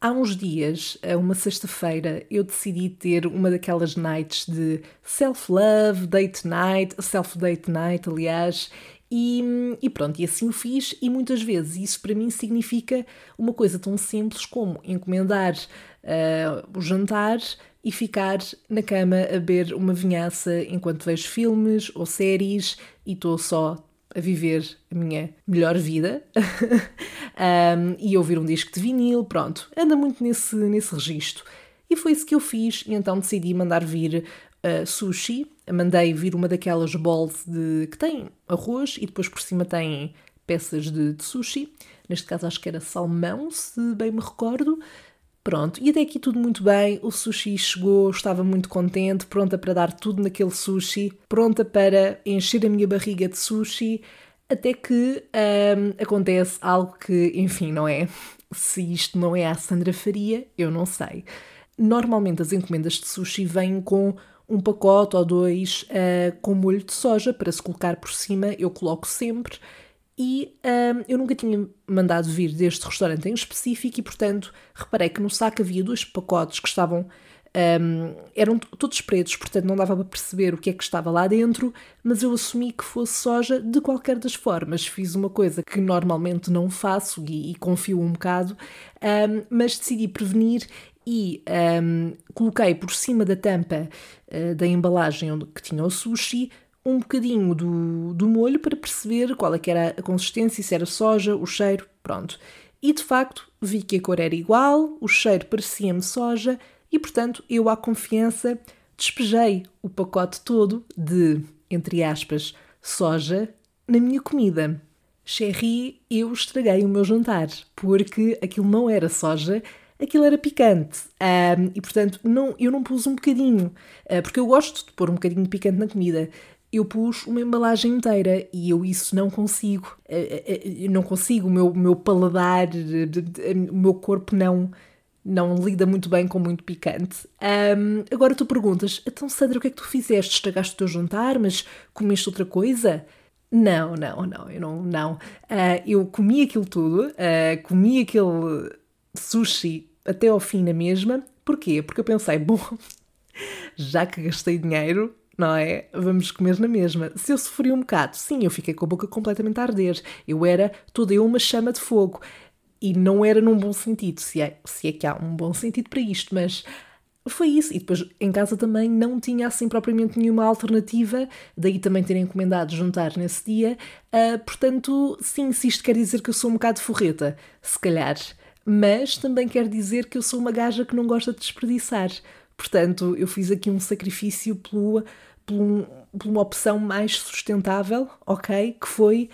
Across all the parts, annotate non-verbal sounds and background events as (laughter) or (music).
Há uns dias, a uma sexta-feira, eu decidi ter uma daquelas nights de self-love, date night, self-date night, aliás, e, e, pronto, e assim o fiz, e muitas vezes isso para mim significa uma coisa tão simples como encomendar uh, o jantar e ficar na cama a beber uma vinhaça enquanto vejo filmes ou séries e estou só a viver a minha melhor vida (laughs) um, e ouvir um disco de vinil, pronto, anda muito nesse, nesse registro. E foi isso que eu fiz, e então decidi mandar vir uh, sushi. Mandei vir uma daquelas bowls de, que tem arroz e depois por cima tem peças de, de sushi. Neste caso acho que era salmão, se bem me recordo. Pronto, e até aqui tudo muito bem. O sushi chegou, estava muito contente, pronta para dar tudo naquele sushi, pronta para encher a minha barriga de sushi, até que hum, acontece algo que, enfim, não é? Se isto não é a Sandra Faria, eu não sei. Normalmente as encomendas de sushi vêm com um pacote ou dois uh, com molho de soja para se colocar por cima, eu coloco sempre. E um, eu nunca tinha mandado vir deste restaurante em específico e, portanto, reparei que no saco havia dois pacotes que estavam. Um, eram todos pretos, portanto não dava para perceber o que é que estava lá dentro, mas eu assumi que fosse soja de qualquer das formas. Fiz uma coisa que normalmente não faço e, e confio um bocado, um, mas decidi prevenir e coloquei por cima da tampa uh, da embalagem onde, que tinha o sushi um bocadinho do, do molho para perceber qual é que era a consistência, se era soja, o cheiro, pronto. E de facto vi que a cor era igual, o cheiro parecia-me soja e portanto eu à confiança despejei o pacote todo de, entre aspas, soja na minha comida. Cherry, eu estraguei o meu jantar, porque aquilo não era soja, aquilo era picante. Um, e portanto, não, eu não pus um bocadinho, uh, porque eu gosto de pôr um bocadinho de picante na comida eu pus uma embalagem inteira e eu isso não consigo. Eh, eh, eh, eu não consigo, o meu, meu paladar, o meu corpo não não lida muito bem com muito picante. Um, agora tu perguntas, então Sandra, o que é que tu fizeste? Estragaste o teu jantar, mas comeste outra coisa? Não, não, não, eu não, não. Uh, eu comi aquilo tudo, uh, comi aquele sushi até ao fim na mesma. Porquê? Porque eu pensei, (laughs) bom, já que gastei dinheiro, não é? Vamos comer na mesma. Se eu sofri um bocado, sim, eu fiquei com a boca completamente a arder. Eu era toda eu uma chama de fogo. E não era num bom sentido, se é, se é que há um bom sentido para isto, mas foi isso. E depois em casa também não tinha assim propriamente nenhuma alternativa, daí também ter encomendado juntar nesse dia. Uh, portanto, sim, se isto quer dizer que eu sou um bocado forreta, se calhar. Mas também quer dizer que eu sou uma gaja que não gosta de desperdiçar. Portanto, eu fiz aqui um sacrifício pelo por, um, por uma opção mais sustentável, ok? Que foi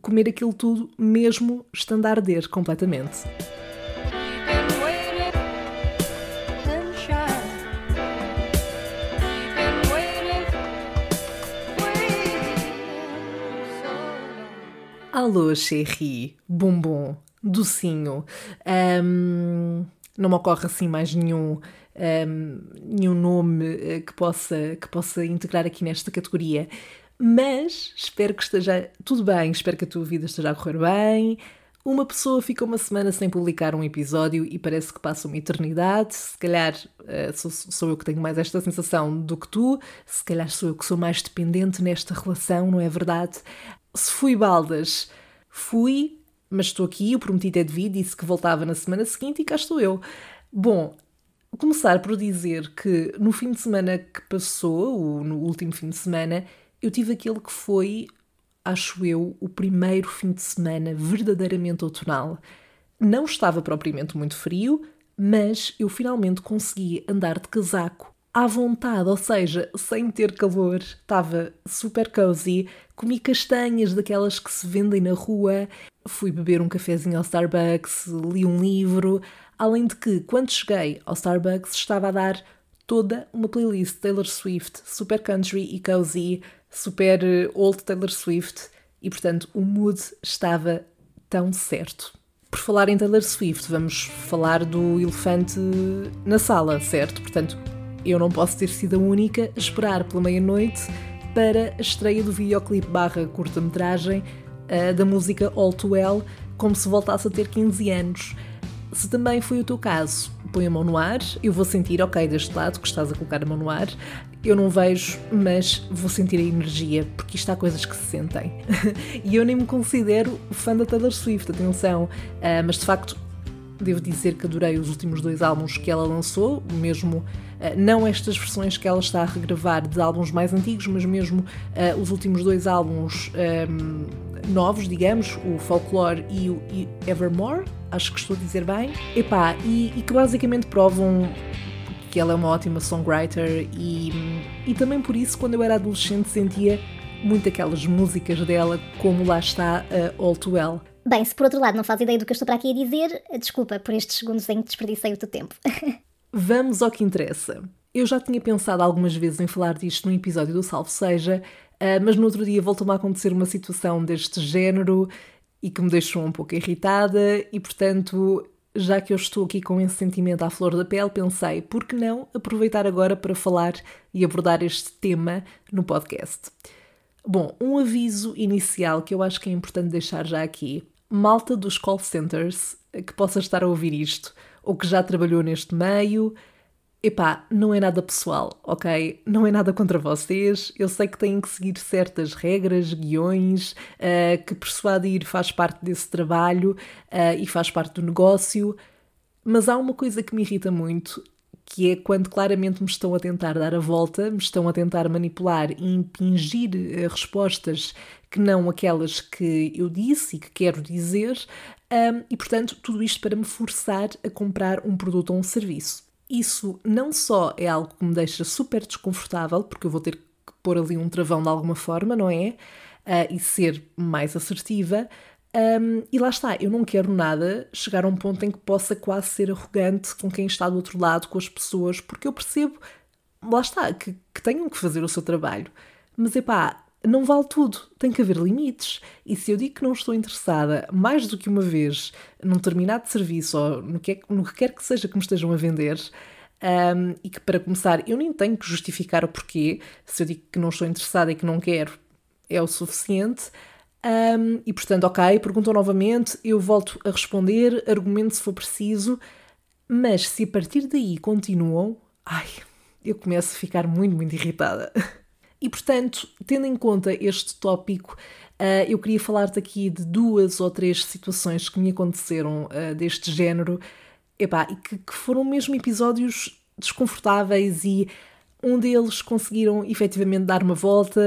comer aquilo tudo mesmo estando a arder completamente. Alô, Cherry, bombom, docinho. Um, não me ocorre assim mais nenhum um, nenhum nome eh, que possa, que possa integrar aqui nesta categoria. Mas espero que esteja tudo bem, espero que a tua vida esteja a correr bem. Uma pessoa fica uma semana sem publicar um episódio e parece que passa uma eternidade. Se calhar uh, sou, sou, eu que tenho mais esta sensação do que tu, se calhar sou eu que sou mais dependente nesta relação, não é verdade? Se fui baldas, fui, mas estou aqui. O prometido é devido, disse que voltava na semana seguinte e cá estou eu. Bom, começar por dizer que no fim de semana que passou, no último fim de semana, eu tive aquele que foi, acho eu, o primeiro fim de semana verdadeiramente outonal. Não estava propriamente muito frio, mas eu finalmente consegui andar de casaco à vontade, ou seja, sem ter calor. Estava super cozy, comi castanhas daquelas que se vendem na rua, fui beber um cafezinho ao Starbucks, li um livro. Além de que, quando cheguei ao Starbucks, estava a dar toda uma playlist Taylor Swift, super country e cozy, super eh, old Taylor Swift, e portanto o mood estava tão certo. Por falar em Taylor Swift, vamos falar do elefante na sala, certo? Portanto, eu não posso ter sido a única a esperar pela meia-noite para a estreia do videoclipe barra curta-metragem uh, da música All Too Well, como se voltasse a ter 15 anos. Se também foi o teu caso, põe a mão no ar, eu vou sentir, ok, deste lado que estás a colocar a mão no ar, eu não vejo, mas vou sentir a energia, porque isto há coisas que se sentem. (laughs) e eu nem me considero fã da Taylor Swift, atenção, uh, mas de facto devo dizer que adorei os últimos dois álbuns que ela lançou, mesmo não estas versões que ela está a regravar de álbuns mais antigos, mas mesmo uh, os últimos dois álbuns um, novos, digamos, o Folklore e o Evermore, acho que estou a dizer bem, Epá, e, e que basicamente provam que ela é uma ótima songwriter e, e também por isso, quando eu era adolescente, sentia muito aquelas músicas dela, como lá está a All Too Well. Bem, se por outro lado não faz ideia do que eu estou para aqui a dizer, desculpa por estes segundos em que desperdicei o teu tempo. (laughs) Vamos ao que interessa. Eu já tinha pensado algumas vezes em falar disto num episódio do Salve Seja, uh, mas no outro dia voltou-me a acontecer uma situação deste género e que me deixou um pouco irritada, e portanto já que eu estou aqui com esse sentimento à flor da pele, pensei, por que não aproveitar agora para falar e abordar este tema no podcast? Bom, um aviso inicial que eu acho que é importante deixar já aqui. Malta dos call centers que possa estar a ouvir isto, ou que já trabalhou neste meio, Epá, não é nada pessoal, ok? Não é nada contra vocês. Eu sei que têm que seguir certas regras, guiões, uh, que persuadir faz parte desse trabalho uh, e faz parte do negócio. Mas há uma coisa que me irrita muito, que é quando claramente me estão a tentar dar a volta, me estão a tentar manipular e impingir uh, respostas que não aquelas que eu disse e que quero dizer, um, e portanto, tudo isto para me forçar a comprar um produto ou um serviço. Isso não só é algo que me deixa super desconfortável, porque eu vou ter que pôr ali um travão de alguma forma, não é? Uh, e ser mais assertiva. Um, e lá está, eu não quero nada chegar a um ponto em que possa quase ser arrogante com quem está do outro lado, com as pessoas, porque eu percebo, lá está, que, que tenham que fazer o seu trabalho. Mas epá, não vale tudo, tem que haver limites. E se eu digo que não estou interessada mais do que uma vez num determinado serviço ou no que, é, no que quer que seja que me estejam a vender, um, e que para começar eu nem tenho que justificar o porquê, se eu digo que não estou interessada e que não quero, é o suficiente. Um, e portanto, ok, perguntam novamente, eu volto a responder, argumento se for preciso, mas se a partir daí continuam, ai, eu começo a ficar muito, muito irritada. (laughs) E portanto, tendo em conta este tópico, uh, eu queria falar-te aqui de duas ou três situações que me aconteceram uh, deste género epá, e que, que foram mesmo episódios desconfortáveis e um deles conseguiram efetivamente dar uma volta.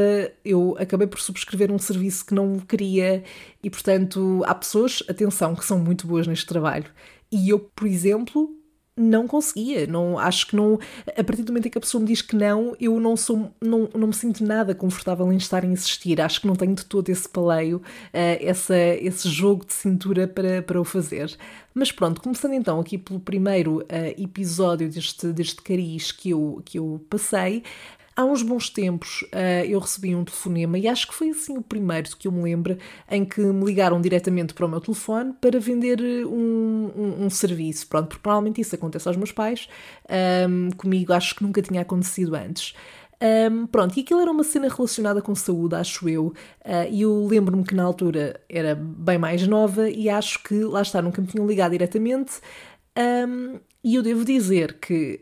Eu acabei por subscrever um serviço que não queria e, portanto, há pessoas, atenção, que são muito boas neste trabalho. E eu, por exemplo, não conseguia, não acho que não, a partir do momento em que a pessoa me diz que não, eu não sou, não, não me sinto nada confortável em estar a insistir, acho que não tenho de todo esse paleio, uh, essa, esse jogo de cintura para, para o fazer. Mas pronto, começando então aqui pelo primeiro uh, episódio deste, deste cariz que eu, que eu passei, Há uns bons tempos uh, eu recebi um telefonema e acho que foi assim o primeiro que eu me lembro em que me ligaram diretamente para o meu telefone para vender eh, um, um, um serviço. Pronto, porque normalmente isso acontece aos meus pais, um, comigo acho que nunca tinha acontecido antes. Um, pronto, e aquilo era uma cena relacionada com saúde, acho eu, uh, e eu lembro-me que na altura era bem mais nova e acho que, lá está, nunca me tinham ligado diretamente, um, e eu devo dizer que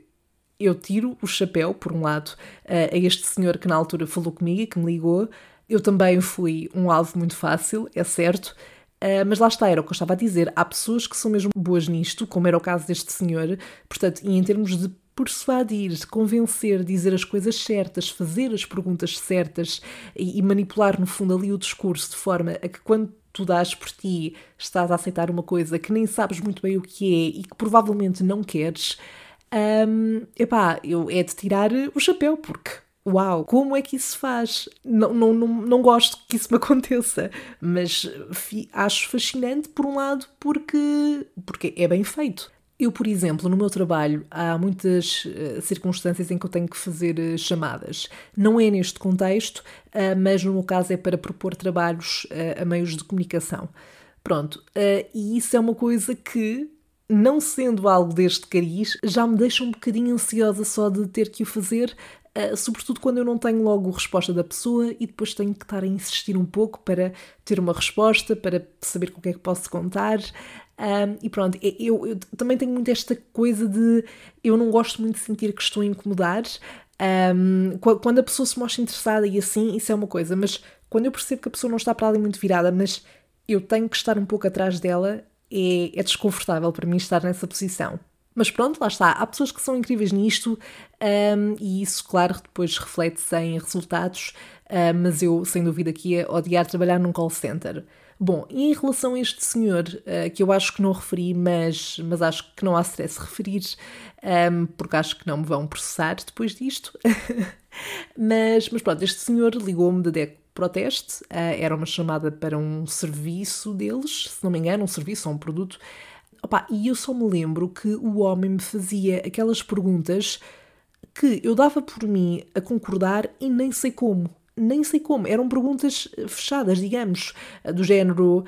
eu tiro o chapéu, por um lado, a este senhor que na altura falou comigo e que me ligou. Eu também fui um alvo muito fácil, é certo, Uh, mas lá está, era o que eu estava a dizer. Há pessoas que são mesmo boas nisto, como era o caso deste senhor, portanto, e em termos de persuadir, de convencer, dizer as coisas certas, fazer as perguntas certas e, e, manipular, no fundo, ali o discurso de forma a que quando tu dás por ti estás a aceitar uma coisa que nem sabes muito bem o que é e que provavelmente não queres, um, epá, eu, é de tirar o chapéu, porque uau, como é que isso se faz? Não, não, não, não gosto que isso me (laughs) aconteça, mas fi, acho fascinante por um lado porque, porque é bem feito. Eu, por exemplo, no meu trabalho, há muitas uh, circunstâncias em que eu tenho que fazer uh, chamadas. Não é neste contexto, uh, mas no meu caso é para propor trabalhos a meios de comunicação. Pronto, e isso é uma coisa que não sendo algo deste cariz, já me deixa um bocadinho ansiosa só de ter que o fazer, uh, sobretudo quando eu não tenho logo resposta da pessoa e depois tenho que estar a insistir um pouco para ter uma resposta, para saber com o que é que posso contar. Um, e pronto, eu, eu, também tenho muito esta coisa de eu não gosto muito de sentir que estou a incomodar. Um, quando a pessoa se mostra interessada e assim, isso é uma coisa, mas quando eu percebo que a pessoa não está para ali muito virada, mas eu tenho que estar um pouco atrás dela, é, é desconfortável para mim estar nessa posição. Mas pronto, lá está. Há pessoas que são incríveis nisto um, e isso, claro, depois reflete-se em resultados, uh, mas eu, sem dúvida, que ia odiar trabalhar num call center. Bom, e em relação a este senhor, uh, que eu acho que não referi, mas, mas acho que não há stress referir, um, porque acho que não me vão processar depois disto. (laughs) mas, mas pronto, este senhor ligou-me DEC Proteste, uh, era uma chamada para um serviço deles, se não me engano, um serviço ou um produto. Opa, e eu só me lembro que o homem me fazia aquelas perguntas que eu dava por mim a concordar e nem sei como nem sei como, eram perguntas fechadas, digamos, do género: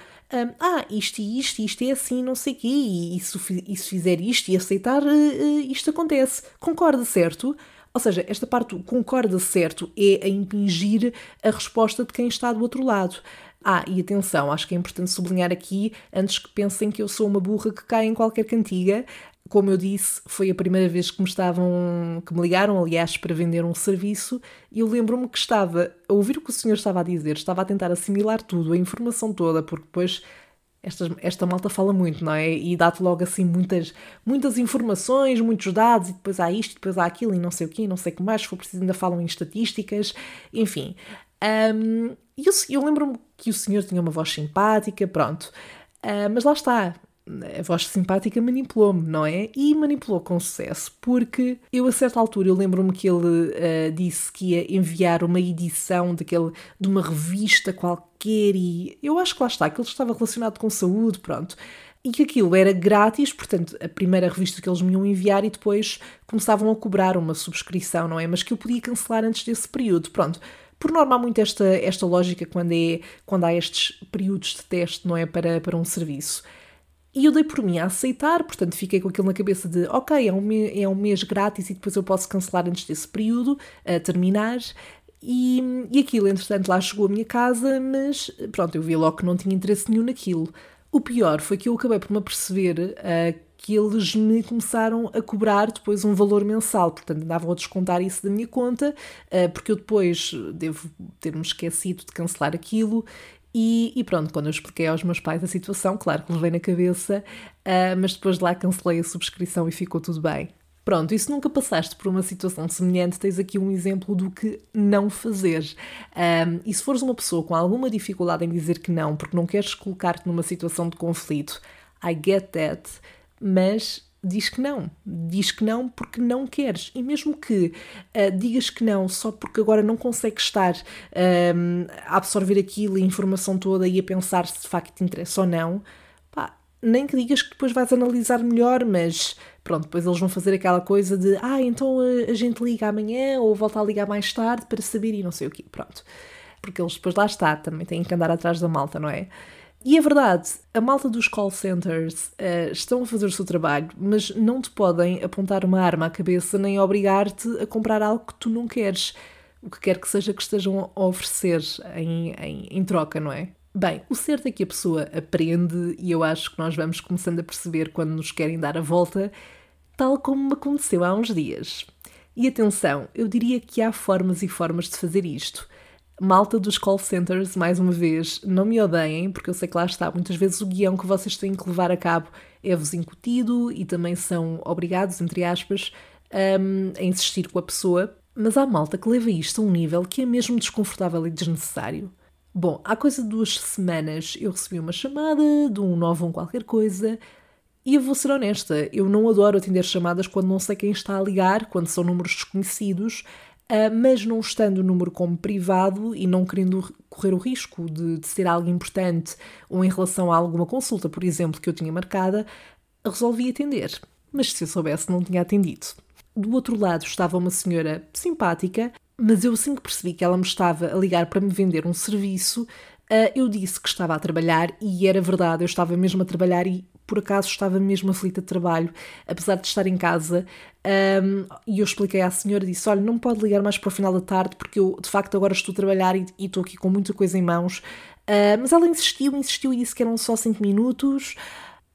ah, isto e isto, isto é assim, não sei o quê, e, se, e se fizer isto e aceitar, eh, eh, isto acontece. Concorda, certo? Ou seja, esta parte concorda certo é a impingir a resposta de quem está do outro lado. Ah, e atenção, acho que é importante sublinhar aqui, antes que pensem que eu sou uma burra que cai em qualquer cantiga, como eu disse, foi a primeira vez que me estavam, que me ligaram, aliás, para vender um serviço, e eu lembro-me que estava a ouvir o que o senhor estava a dizer, estava a tentar assimilar tudo, a informação toda, porque depois esta, esta malta fala muito, não é? E dá-te logo assim muitas, muitas informações, muitos dados, e depois há isto, depois há aquilo, e não sei o quê, não sei o que mais, se for preciso ainda falam em estatísticas, enfim. Um, e eu, eu lembro-me que o senhor tinha uma voz simpática, pronto. Uh, mas lá está, a voz simpática manipulou-me, não é? E manipulou com sucesso, porque eu a certa altura eu lembro-me que ele uh, disse que ia enviar uma edição daquele, de uma revista qualquer e eu acho que lá está, que ele estava relacionado com saúde, pronto. E que aquilo era grátis, portanto, a primeira revista que eles me iam enviar e depois começavam a cobrar uma subscrição, não é? Mas que eu podia cancelar antes desse período, pronto. Por norma há muito esta, esta lógica quando, é, quando há estes períodos de teste, não é? Para, para um serviço. E eu dei por mim a aceitar, portanto fiquei com aquilo na cabeça de ok, é um, é um mês grátis e depois eu posso cancelar antes desse período, a terminar. E, e aquilo, entretanto, lá chegou à minha casa, mas pronto, eu vi logo que não tinha interesse nenhum naquilo. O pior foi que eu acabei por me aperceber uh, que eles me começaram a cobrar depois um valor mensal, portanto andavam a descontar isso da minha conta, uh, porque eu depois devo ter-me esquecido de cancelar aquilo e, e, pronto, quando eu expliquei aos meus pais a situação, claro que levei na cabeça, uh, mas depois de lá cancelei a subscrição e ficou tudo bem. Pronto, e se nunca passaste por uma situação semelhante, tens aqui um exemplo do que não fazer. Um, e se fores uma pessoa com alguma dificuldade em dizer que não, porque não queres colocar-te numa situação de conflito, I get that, mas diz que não. Diz que não porque não queres. E mesmo que uh, digas que não só porque agora não consegues estar uh, a absorver aquilo a informação toda e a pensar se de facto te interessa ou não, pá, nem que digas que depois vais analisar melhor, mas pronto, depois eles vão fazer aquela coisa de ah, então a, a gente liga amanhã ou volta a ligar mais tarde para saber e não sei o quê. Pronto. Porque eles depois lá está, também têm que andar atrás da malta, não é? E é verdade, a malta dos call centers uh, estão a fazer o seu trabalho, mas não te podem apontar uma arma à cabeça nem obrigar-te a comprar algo que tu não queres, o que quer que seja que estejam a oferecer em, em, em troca, não é? Bem, o certo é que a pessoa aprende e eu acho que nós vamos começando a perceber quando nos querem dar a volta, tal como me aconteceu há uns dias. E atenção, eu diria que há formas e formas de fazer isto. Malta dos call centers, mais uma vez, não me odeiem, porque eu sei que lá está. Muitas vezes o guião que vocês têm que levar a cabo é-vos incutido e também são obrigados, entre aspas, um, a insistir com a pessoa. Mas há malta que leva isto a um nível que é mesmo desconfortável e desnecessário. Bom, há coisa de duas semanas eu recebi uma chamada de um novo um qualquer coisa e eu vou ser honesta, eu não adoro atender chamadas quando não sei quem está a ligar, quando são números desconhecidos, mas não estando o número como privado e não querendo correr o risco de, de, ser algo importante ou em relação a alguma consulta, por exemplo, que eu tinha marcada, resolvi atender. Mas se eu soubesse, não tinha atendido. Do outro lado estava uma senhora simpática, mas eu assim que percebi que ela me estava a ligar para me vender um serviço, uh, eu disse que estava a trabalhar e era verdade, eu estava mesmo a trabalhar e por acaso estava mesmo aflita de trabalho, apesar de estar em casa. Um, e eu expliquei à senhora, disse: Olha, não pode ligar mais para o final da tarde, porque eu de facto agora estou a trabalhar e, e estou aqui com muita coisa em mãos. Uh, mas ela insistiu, insistiu e disse que eram só 5 minutos.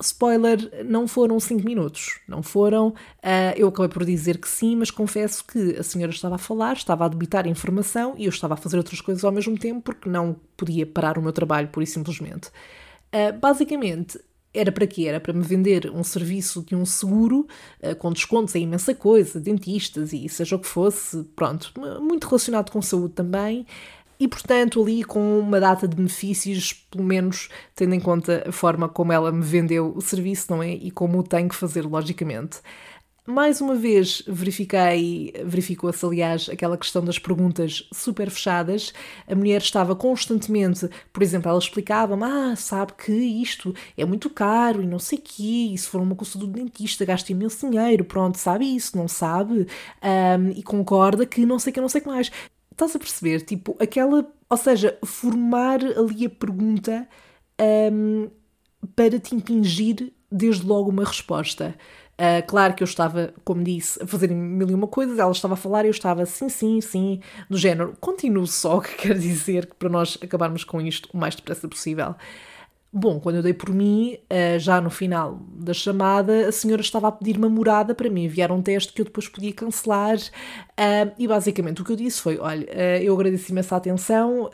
Spoiler, não foram 5 minutos, não foram. Uh, eu acabei por dizer que sim, mas confesso que a senhora estava a falar, estava a debitar informação e eu estava a fazer outras coisas ao mesmo tempo porque não podia parar o meu trabalho, pura e simplesmente. Uh, basicamente, era para quê? Era para me vender um serviço de um seguro uh, com descontos em imensa coisa, dentistas e seja o que fosse, pronto, muito relacionado com saúde também e, portanto, ali com uma data de benefícios, pelo menos tendo em conta a forma como ela me vendeu o serviço, não é? E como o tenho que fazer, logicamente. Mais uma vez verifiquei, verificou-se aliás aquela questão das perguntas super fechadas. A mulher estava constantemente, por exemplo, ela explicava-me: Ah, sabe que isto é muito caro e não sei quê, e se for uma consulta do dentista gasta imenso dinheiro, pronto, sabe isso, não sabe? Um, e concorda que não sei que, não sei que mais. Estás a perceber? Tipo, aquela. Ou seja, formar ali a pergunta um, para te impingir desde logo uma resposta. Uh, claro que eu estava, como disse, a fazer mil e uma coisas, ela estava a falar e eu estava sim, sim, sim, do género. Continuo só, (laughs) que quer dizer que para nós acabarmos com isto o mais depressa possível. Bom, quando eu dei por mim, eh, já no final da chamada, a senhora estava a pedir uma morada para me enviar um teste que eu depois podia cancelar. Eh, e basicamente o que eu disse foi: olha, eu agradeci essa atenção,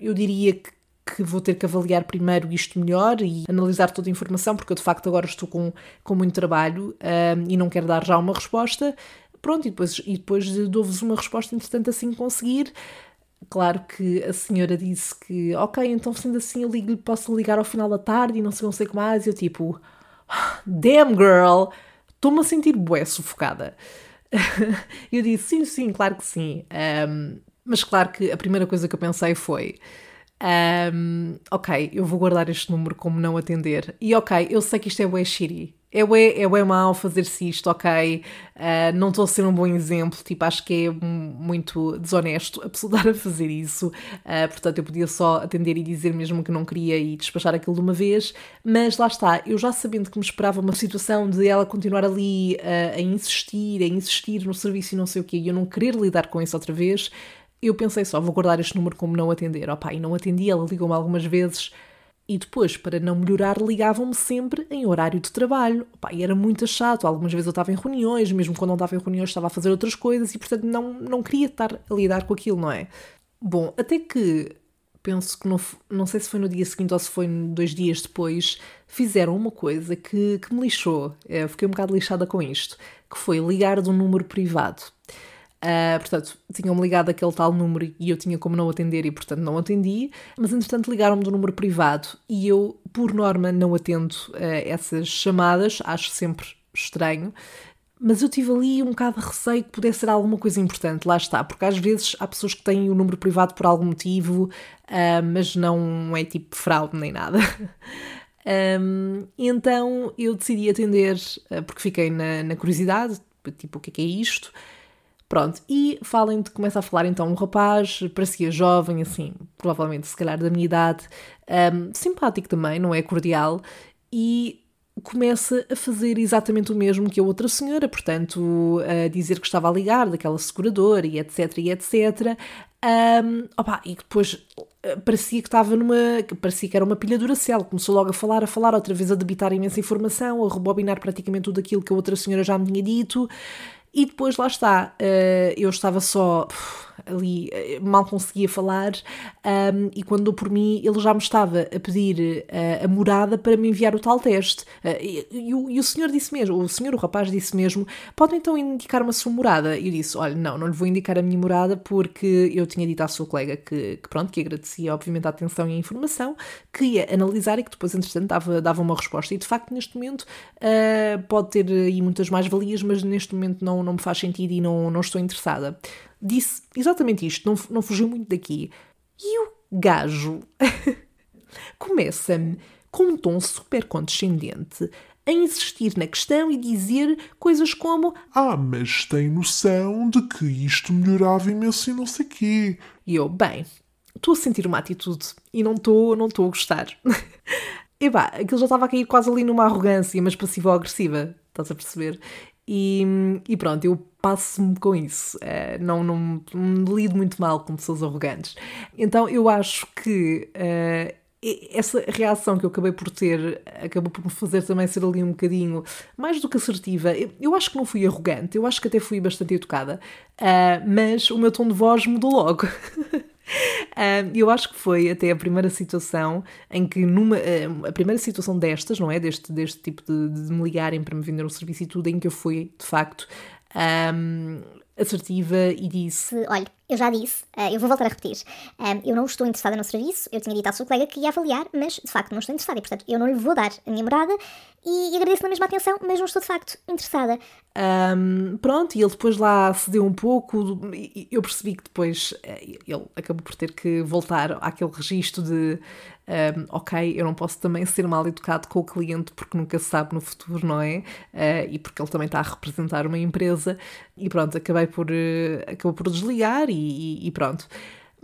eu diria que que vou ter que avaliar primeiro isto melhor e analisar toda a informação, porque eu de facto agora estou com, com muito trabalho e não quero dar já uma resposta. Pronto, e depois, e depois dou-vos uma resposta, entretanto, assim conseguir. Claro que a senhora disse que, ok, então sendo assim eu ligo, posso ligar ao final da tarde e não sei, não sei o que mais. E eu tipo, damn girl, estou-me a sentir bué sufocada. (laughs) eu disse, sim, sim, claro que sim. Um, mas claro que a primeira coisa que eu pensei foi, um, ok, eu vou guardar este número como não atender. E ok, eu sei que isto é bué shitty é bué, é bué mal fazer-se isto, ok? Uh, não estou a ser um bom exemplo, tipo, acho que é muito desonesto (laughs) a pessoa dar a fazer isso. Uh, portanto, eu podia só atender e dizer mesmo que não queria e despachar aquilo de uma vez, mas lá está, eu já sabendo que me esperava uma situação de ela continuar ali uh, a insistir, a insistir no serviço e não sei o quê, e eu não querer lidar com isso outra vez, eu pensei só, vou guardar este número como não atender. Opa, e não atendi, ela ligou-me algumas vezes e depois, para não melhorar, ligavam-me sempre em horário de trabalho. Opa, e era muito chato. Algumas vezes eu estava em reuniões, mesmo quando não estava em reuniões, estava a fazer outras coisas e, portanto, não, não queria estar a lidar com aquilo, não é? Bom, até que penso que não, não sei se foi no dia seguinte ou se foi dois dias depois, fizeram uma coisa que, que me lixou. Eu fiquei um bocado lixada com isto, que foi ligar de um número privado. Uh, portanto, tinham-me ligado aquele tal número e eu tinha como não atender e, portanto, não atendi. Mas, entretanto, ligaram-me do número privado e eu, por norma, não atendo uh, essas chamadas, acho sempre estranho. Mas eu tive ali um bocado de receio que pudesse ser alguma coisa importante, lá está, porque às vezes há pessoas que têm o número privado por algum motivo, uh, mas não é tipo fraude nem nada. (laughs) um, então eu decidi atender, porque fiquei na, na curiosidade, tipo, o que é, que é isto? Pronto, e falem de, começa a falar então um rapaz, parecia jovem, assim, provavelmente se calhar da minha idade, um, simpático também, não é cordial, e começa a fazer exatamente o mesmo que a outra senhora, portanto, a dizer que estava a ligar daquela seguradora e etc, e etc. Um, opa, e depois eh, parecia que estava numa. parecia que era uma pilha Duracell. Começou logo a falar, a falar, outra vez a debitar imensa informação, a rebobinar praticamente tudo aquilo que a outra senhora já me tinha dito. E depois lá está, uh, eu estava só ali, eh, mal conseguia falar, um, e quando dou por mim, ele já me estava a pedir uh, a morada para me enviar o tal teste. Uh, e, e, o, e, o, senhor disse mesmo, o senhor, o rapaz disse mesmo, pode então indicar-me a sua morada? E eu disse, olha, não, não lhe vou indicar a minha morada porque eu tinha dito à sua colega que, que pronto, que agradecia obviamente a atenção e a informação, que ia analisar e que depois, entretanto, dava, dava uma resposta. E de facto, neste momento, uh, pode ter aí muitas mais valias, mas neste momento não, não me faz sentido e não, não estou interessada disse exatamente isto, não, não fugiu muito daqui. E o gajo (laughs) começa-me com um tom super condescendente a insistir na questão e dizer coisas como Ah, mas tem noção de que isto melhorava imenso e não sei quê. E eu, bem, estou a sentir uma atitude e não estou não a gostar. (laughs) e pá, aquilo já estava a cair quase ali numa arrogância, mas passiva-agressiva, estás a perceber? E, e pronto, eu passo-me com isso. Uh, não, não, não, lido muito mal com pessoas arrogantes. Então eu acho que uh, essa reação que eu acabei por ter acabou por me fazer também ser ali um bocadinho mais do que assertiva. Eu acho que não fui arrogante, eu acho que até fui bastante educada, uh, mas o meu tom de voz mudou logo. (laughs) Eu acho que foi até a primeira situação em que, numa, a primeira situação destas, não é? Deste, deste tipo de, de me ligarem para me vender um serviço e tudo, em que eu fui, de facto, um, assertiva e disse: Olha, eu já disse, uh, eu vou voltar a repetir. Um, eu não estou interessada no serviço, eu tinha dito à sua colega que ia avaliar, mas de facto não estou interessada e, portanto, eu não lhe vou dar a minha morada e, e agradeço na mesma atenção, mas não estou de facto interessada. Um, pronto, e ele depois lá cedeu um pouco, eu percebi que depois eh, ele acabou por ter que voltar àquele registro de um, ok, eu não posso também ser mal educado com o cliente porque nunca se sabe no futuro, não é? Uh, e porque ele também está a representar uma empresa e pronto, acabei por, uh, acabou por desligar e, e, pronto.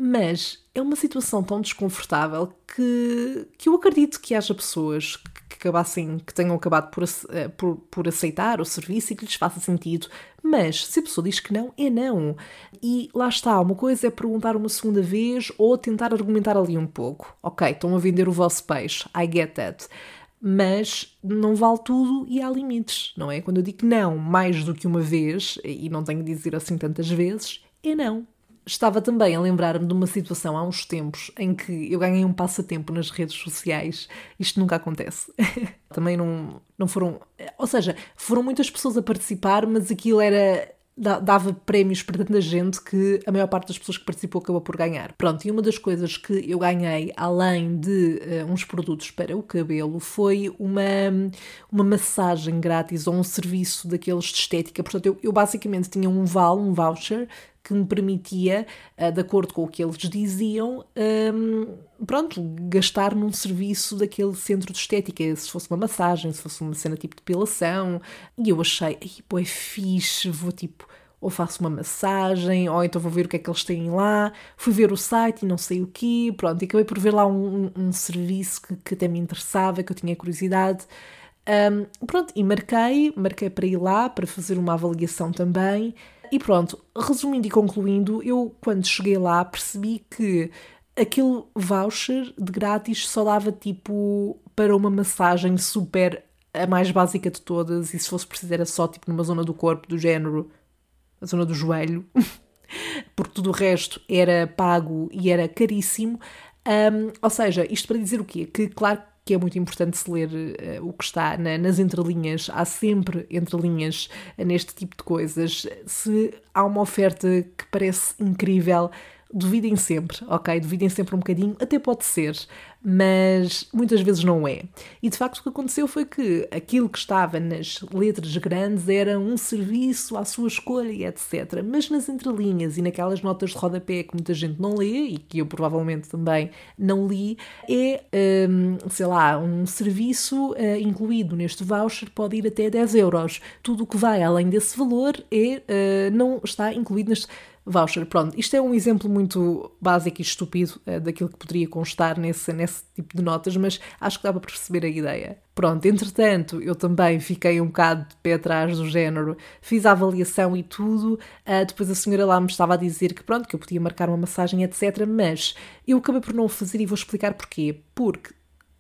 Mas é uma situação tão desconfortável que, que eu acredito que haja pessoas que acabassem, que tenham acabado por, eh, por, por aceitar o serviço e que lhes faça sentido. Mas se a pessoa diz que não, é não. E lá está, uma coisa é perguntar uma segunda vez ou tentar argumentar ali um pouco. Ok, estão a vender o vosso peixe, I get that mas não vale tudo e há limites, não é? Quando eu digo não mais do que uma vez, e não tenho de dizer assim tantas vezes, é não. Estava também a lembrar-me de uma situação há uns tempos em que eu ganhei um passatempo nas redes sociais. Isto nunca acontece. (laughs) também não, não foram. Ou seja, foram muitas pessoas a participar, mas aquilo era dava prémios para tanta gente que a maior parte das pessoas que participou acabou por ganhar. Pronto, e uma das coisas que eu ganhei, além de uh, uns produtos para o cabelo, foi uma, uma massagem grátis ou um serviço daqueles de estética. Portanto, eu, eu basicamente tinha um vale, um voucher, que me permitia, uh, de acordo com o que eles diziam, um, pronto, gastar num serviço daquele centro de estética, se fosse uma massagem, se fosse uma cena tipo de depilação. E eu achei, pô, é fixe, vou tipo ou faço uma massagem, ou então vou ver o que é que eles têm lá. Fui ver o site e não sei o quê, pronto, e acabei por ver lá um, um, um serviço que, que, até me interessava, que eu tinha curiosidade. Um, pronto, e marquei, marquei para ir lá, para fazer uma avaliação também. E pronto, resumindo e concluindo, eu quando cheguei lá percebi que aquele voucher de grátis só dava tipo para uma massagem super a mais básica de todas e se fosse preciso era só tipo numa zona do corpo do género, a zona do joelho, (laughs) porque tudo o resto era pago e era caríssimo. Um, ou seja, isto para dizer o quê? Que claro que é muito importante se ler uh, o que está na, nas entrelinhas. Há sempre entrelinhas neste tipo de coisas. Se há uma oferta que parece incrível, duvidem sempre, ok? Duvidem sempre um bocadinho, até pode ser, mas muitas vezes não é. E de facto o que aconteceu foi que aquilo que estava nas letras grandes era um serviço à sua escolha e etc. Mas nas entrelinhas e naquelas notas de rodapé que muita gente não lê e que eu provavelmente também não li, é, um, sei lá, um serviço uh, incluído neste voucher pode ir até 10 euros. Tudo o que vai além desse valor é, uh, não está incluído neste voucher. Pronto, isto é um exemplo muito básico e estúpido uh, daquilo que poderia constar nesse, nesse tipo de notas, mas acho que dá para perceber a ideia. Pronto, entretanto, eu também fiquei um bocado de pé atrás do género, fiz a avaliação e tudo, uh, depois a senhora lá me estava a dizer que pronto, que eu podia marcar uma massagem, etc, mas eu acabei por não fazer e vou explicar porquê. Porque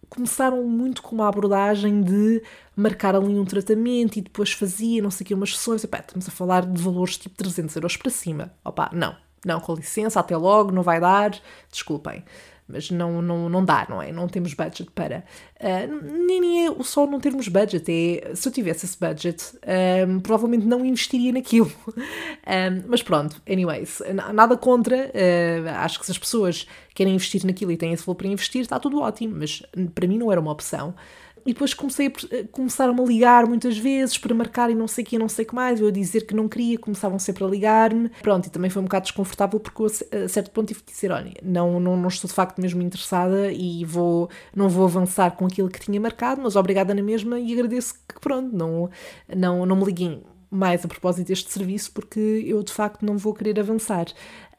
começaram muito com uma abordagem de marcar ali um tratamento e depois fazia não sei o que, umas sessões. Epá, estamos a falar de valores tipo 300 euros para cima. Opa, não, não, com licença, até logo, não vai dar, desculpem mas não, não, não dá, não é? Não temos budget para. Uh, nem, nem é o só não termos budget, é se eu tivesse esse budget, um, provavelmente não investiria naquilo. Um, (laughs) mas pronto, anyways, nada contra. Uh, acho que se as pessoas querem investir naquilo e têm esse valor para investir, está tudo ótimo, mas para mim não era uma opção. E depois comecei a, começaram-me a ligar muitas vezes para marcar e não sei o que, não sei o que mais. Eu a dizer que não queria, começavam sempre a ligar-me. Pronto, e também foi um bocado desconfortável porque eu, a certo ponto tive que dizer: olha, não, não, não estou de facto mesmo interessada e vou, não vou avançar com aquilo que tinha marcado, mas obrigada na mesma e agradeço que pronto, não, não, não me liguem mais a propósito deste serviço porque eu de facto não vou querer avançar.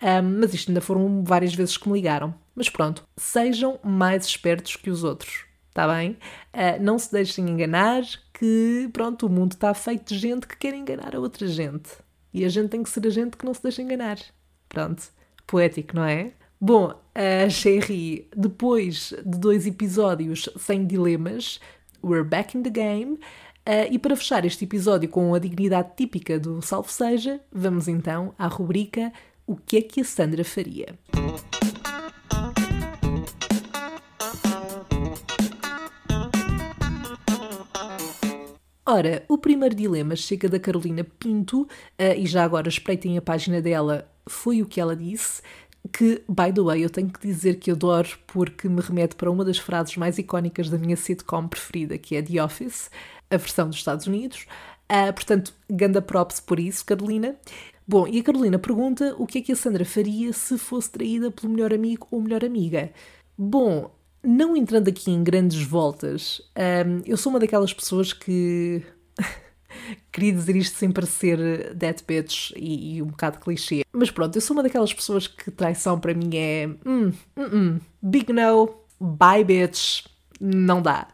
Um, mas isto ainda foram várias vezes que me ligaram. Mas pronto, sejam mais espertos que os outros está bem? Uh, não se deixem enganar que, pronto, o mundo está feito de gente que quer enganar a outra gente. E a gente tem que ser a gente que não se deixa enganar. Pronto, poético, não é? Bom, a Sherry, depois de dois episódios sem dilemas, we're back in the game. Uh, e para fechar este episódio com a dignidade típica do Salve Seja, vamos então à rubrica O que é que a Sandra faria? Ora, o primeiro dilema chega da Carolina Pinto, uh, e já agora espreitem a página dela, foi o que ela disse, que, by the way, eu tenho que dizer que adoro porque me remete para uma das frases mais icónicas da minha sitcom preferida, que é The Office, a versão dos Estados Unidos. Uh, portanto, ganda props por isso, Carolina. Bom, e a Carolina pergunta o que é que a Sandra faria se fosse traída pelo melhor amigo ou melhor amiga. Bom, não entrando aqui em grandes voltas, um, eu sou uma daquelas pessoas que. (laughs) Queria dizer isto sem parecer dead bitch e, e, um bocado clichê. Mas pronto, eu sou uma daquelas pessoas que traição para mim é. Mm, mm, mm, big no, bye bitch, não dá.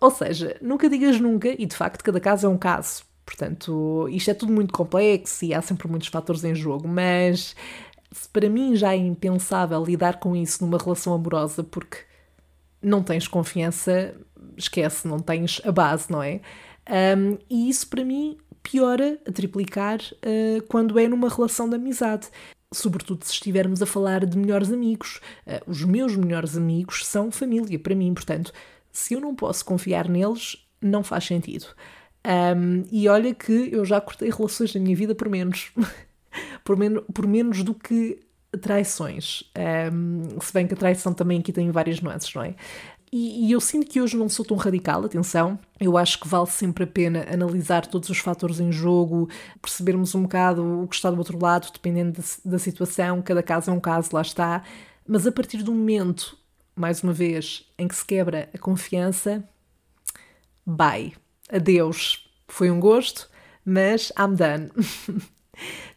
Ou seja, nunca digas nunca e de facto cada caso é um caso. Portanto, isto é tudo muito complexo e há sempre muitos fatores em jogo, mas se para mim já é impensável lidar com isso numa relação amorosa porque não tens confiança, esquece, não tens a base, não é? Um, e isso para mim piora a triplicar uh, quando é numa relação de amizade. Sobretudo se estivermos a falar de melhores amigos. Uh, os meus melhores amigos são família para mim, portanto, se eu não posso confiar neles, não faz sentido. Um, e olha que eu já cortei relações na minha vida por menos. (laughs) por, men por menos do que traições. Um, se bem que a traição também aqui tem várias nuances, não é? E, e, eu sinto que hoje não sou tão radical, atenção. Eu acho que vale sempre a pena analisar todos os fatores em jogo, percebermos um bocado o que está do outro lado, dependendo da, da situação. Cada caso é um caso, lá está. Mas a partir do momento, mais uma vez, em que se quebra a confiança, bye. Adeus. Foi um gosto, mas I'm done. (laughs)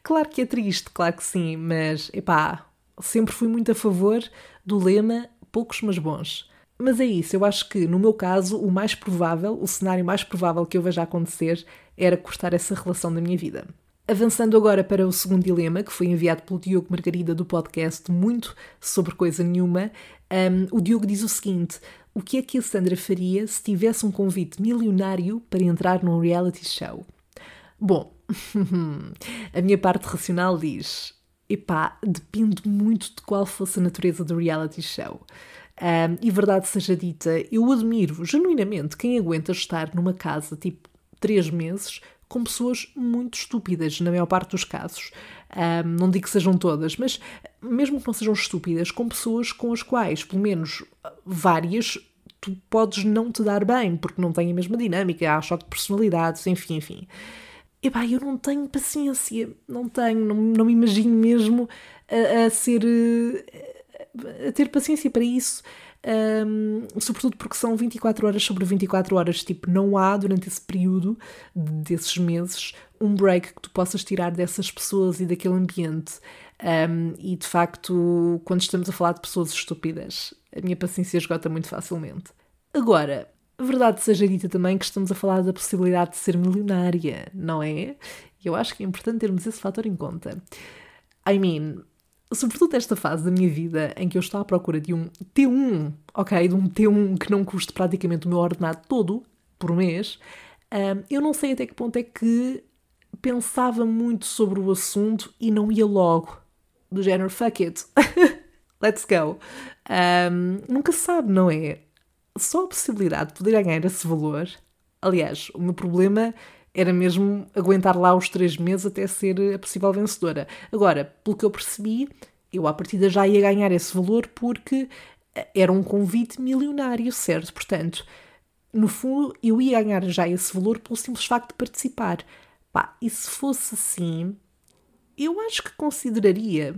Claro que é triste, claro que sim, mas epá, sempre fui muito a favor do lema poucos mas bons. Mas é isso, eu acho que no meu caso o mais provável, o cenário mais provável que eu veja acontecer era cortar essa relação da minha vida. Avançando agora para o segundo dilema, que foi enviado pelo Diogo Margarida do podcast Muito Sobre Coisa Nenhuma, um, o Diogo diz o seguinte: O que é que a Sandra faria se tivesse um convite milionário para entrar num reality show? Bom, (laughs) a minha parte racional diz: epá, depende muito de qual fosse a natureza do reality show. Um, e verdade seja dita, eu admiro genuinamente quem aguenta estar numa casa tipo três meses com pessoas muito estúpidas, na maior parte dos casos. Um, não digo que sejam todas, mas mesmo que não sejam estúpidas, com pessoas com as quais, pelo menos várias, tu podes não te dar bem, porque não têm a mesma dinâmica, há choque de personalidades, enfim, enfim. Epá, eu não tenho paciência, não tenho, não, não me imagino mesmo a, a ser. a ter paciência para isso. Um, sobretudo porque são 24 horas sobre 24 horas, tipo, não há durante esse período desses meses um break que tu possas tirar dessas pessoas e daquele ambiente. Um, e de facto, quando estamos a falar de pessoas estúpidas, a minha paciência esgota muito facilmente. Agora, Verdade seja dita também que estamos a falar da possibilidade de ser milionária, não é? E eu acho que é importante termos esse fator em conta. I mean, sobretudo esta fase da minha vida em que eu estou à procura de um T1, ok? De um T1 que não custe praticamente o meu ordenado todo por mês, um, eu não sei até que ponto é que pensava muito sobre o assunto e não ia logo. Do género, fuck it, (laughs) let's go. Um, nunca se sabe, não é? Só a possibilidade de poder ganhar esse valor. Aliás, o meu problema era mesmo aguentar lá os três meses até ser a possível vencedora. Agora, pelo que eu percebi, eu à partida já ia ganhar esse valor porque eh, era um convite milionário, certo? Portanto, no fundo, eu ia ganhar já esse valor pelo simples facto de participar. Pá, e se fosse assim, eu acho que consideraria.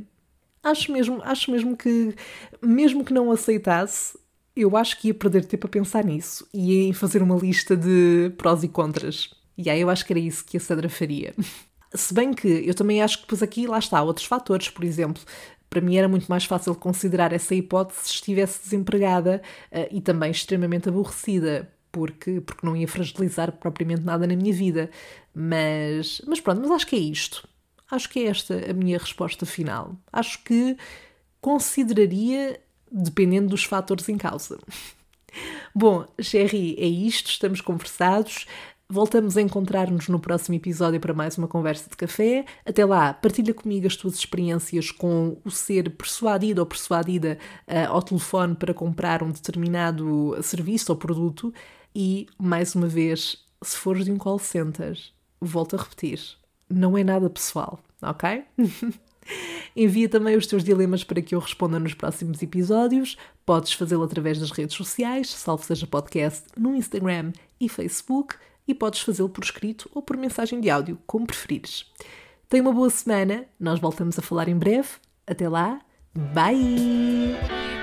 Acho mesmo, acho mesmo que, mesmo que não aceitasse, eu acho que ia perder tempo a pensar nisso e em fazer uma lista de prós e contras. E aí eu acho que era isso que a Sandra faria. (laughs) Se bem que eu também acho que depois aqui lá está outros fatores, por exemplo, para mim era muito mais fácil considerar essa hipótese se estivesse desempregada uh, e também extremamente aborrecida, porque, porque não ia fragilizar propriamente nada na minha vida. Mas, mas pronto, mas acho que é isto. Acho que é esta a minha resposta final. Acho que consideraria dependendo dos fatores em causa. Bom, Sherry, é isto, estamos conversados. Voltamos a encontrar-nos no próximo episódio para mais uma conversa de café. Até lá, partilha comigo as tuas experiências com o ser persuadido ou persuadida uh, ao telefone para comprar um determinado serviço ou produto. E, mais uma vez, se fores de um call center, volto a repetir, não é nada pessoal, ok? (laughs) Envia também os teus dilemas para que eu responda nos próximos episódios. Podes fazê-lo através das redes sociais, salvo seja podcast, no Instagram e Facebook, e podes fazê-lo por escrito ou por mensagem de áudio, como preferires. Tenha uma boa semana, nós voltamos a falar em breve. Até lá, bye!